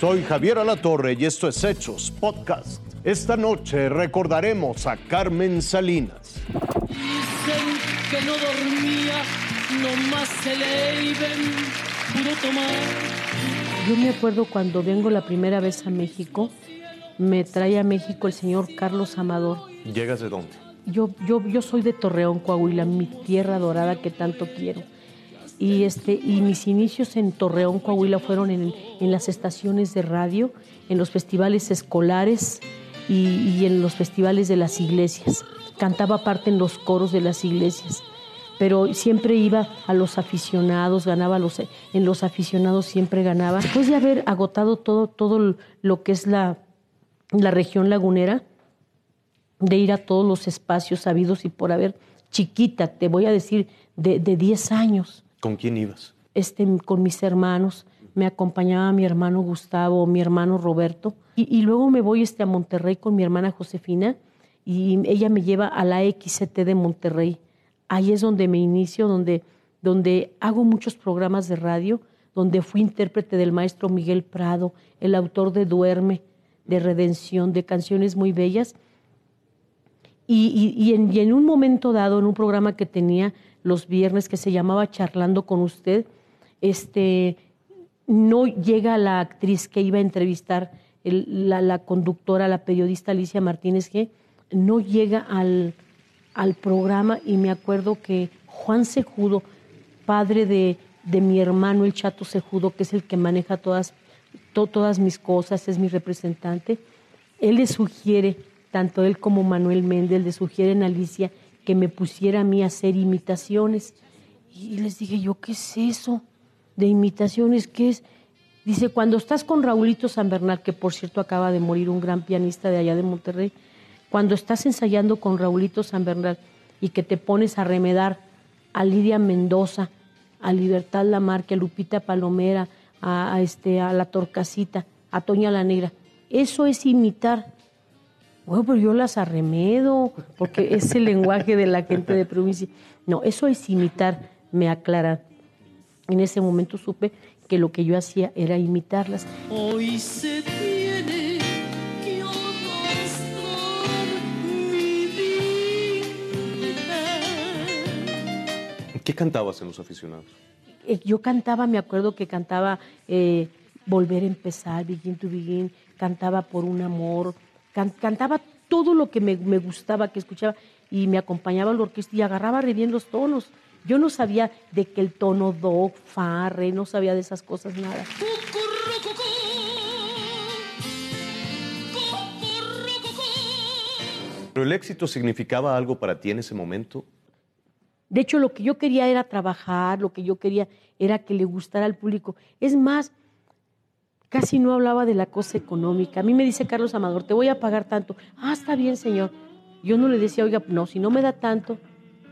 Soy Javier Alatorre y esto es Hechos Podcast. Esta noche recordaremos a Carmen Salinas. Dicen que no dormía, nomás se le iban, pudo tomar. Yo me acuerdo cuando vengo la primera vez a México, me trae a México el señor Carlos Amador. ¿Llegas de dónde? Yo, yo, yo soy de Torreón, Coahuila, mi tierra dorada que tanto quiero. Y, este, y mis inicios en Torreón, Coahuila, fueron en, en las estaciones de radio, en los festivales escolares y, en los festivales de las iglesias. Cantaba parte en los coros de las iglesias pero siempre iba a los aficionados, ganaba los, en los aficionados siempre ganaba. Después de haber agotado todo, todo lo que es la, la región lagunera, de ir a todos los espacios sabidos y por haber, chiquita, te voy a decir, de, de 10 años. ¿Con quién ibas? Este, con mis hermanos, me acompañaba mi hermano Gustavo, mi hermano Roberto, y, luego me voy este, a Monterrey con mi hermana Josefina, y ella me lleva a la XCT de Monterrey ahí es donde me inicio, donde, donde hago muchos programas de radio, donde fui intérprete del maestro Miguel Prado, el autor de Duerme, de Redención, de canciones muy bellas. Y, y, en, un momento dado, en un programa que tenía los viernes que se llamaba Charlando con usted, este, no llega la actriz que iba a entrevistar, la, conductora, la periodista Alicia Martínez G, no llega al, al programa y me acuerdo que Juan Sejudo, padre de, de, mi hermano el Chato Sejudo, que es el que maneja todas, to, todas mis cosas, es mi representante, él le sugiere, tanto él como Manuel Méndez, le sugieren a Alicia que me pusiera a mí a hacer imitaciones. Y les dije, ¿yo qué es eso de imitaciones? ¿Qué es? Dice, cuando estás con Raulito San Bernal, que por cierto acaba de morir, un gran pianista de allá de Monterrey, cuando estás ensayando con Raulito San Bernal y que te pones a remedar a Lidia Mendoza, a Libertad Lamarque, a Lupita Palomera, a, a, este, a La Torcasita, a Toña la Negra, eso es imitar. Bueno, pero yo las arremedo, porque es el lenguaje de la gente de provincia. No, eso es imitar, me aclara. En ese momento supe que lo que yo hacía era imitarlas. Hoy se tiene que ¿Qué cantabas en los aficionados? Eh, Yo cantaba, me acuerdo que cantaba eh, Volver a empezar, Begin to Begin, cantaba Por un amor, can, cantaba todo lo que me, me, gustaba, que escuchaba, y me acompañaba la orquesta y agarraba re bien los tonos. Yo no sabía de que el tono do, fa, re, no sabía de esas cosas nada. ¿Pero el éxito significaba algo para ti en ese momento? De hecho, lo que yo quería era trabajar, lo que yo quería era que le gustara al público. Es más, casi no hablaba de la cosa económica. A mí me dice Carlos Amador, te voy a pagar tanto. Ah, está bien, señor. Yo no le decía, oiga, no, si no me da tanto,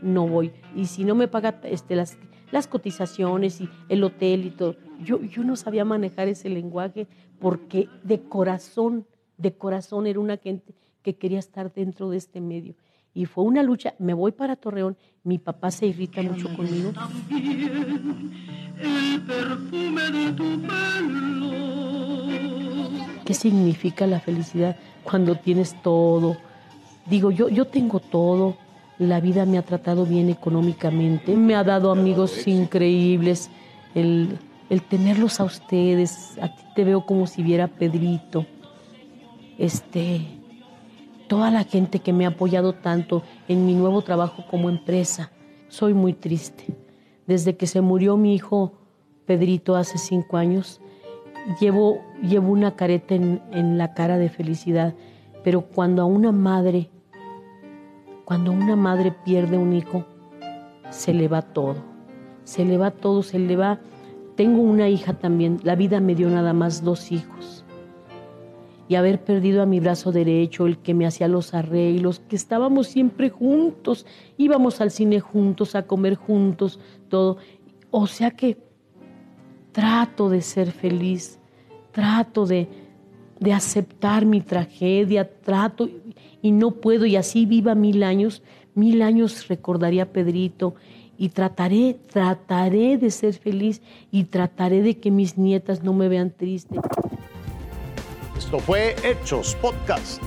no voy. Y si no me paga este, las, las cotizaciones y el hotel y todo. Yo, yo no sabía manejar ese lenguaje porque de corazón, de corazón era una gente que quería estar dentro de este medio. Y fue una lucha, me voy para Torreón, mi papá se irrita mucho conmigo. ¿Qué significa la felicidad cuando tienes todo? Digo, yo, yo tengo todo, la vida me ha tratado bien económicamente, me ha dado amigos increíbles, el, el tenerlos a ustedes, a ti te veo como si viera Pedrito, este, toda la gente que me ha apoyado tanto en mi nuevo trabajo como empresa. Soy muy triste. Desde que se murió mi hijo Pedrito hace cinco años, llevo, llevo una careta en, en la cara de felicidad, pero cuando a una madre, cuando una madre pierde un hijo, se le va todo, se le va todo, se le va... Tengo una hija también, la vida me dio nada más dos hijos. Y haber perdido a mi brazo derecho, el que me hacía los arreglos, que estábamos siempre juntos, íbamos al cine juntos, a comer juntos, todo. O sea que trato de ser feliz, trato de, de aceptar mi tragedia, trato y no puedo, y así viva mil años, mil años recordaría a Pedrito y trataré, trataré de ser feliz y trataré de que mis nietas no me vean triste. Esto fue Hechos Podcast.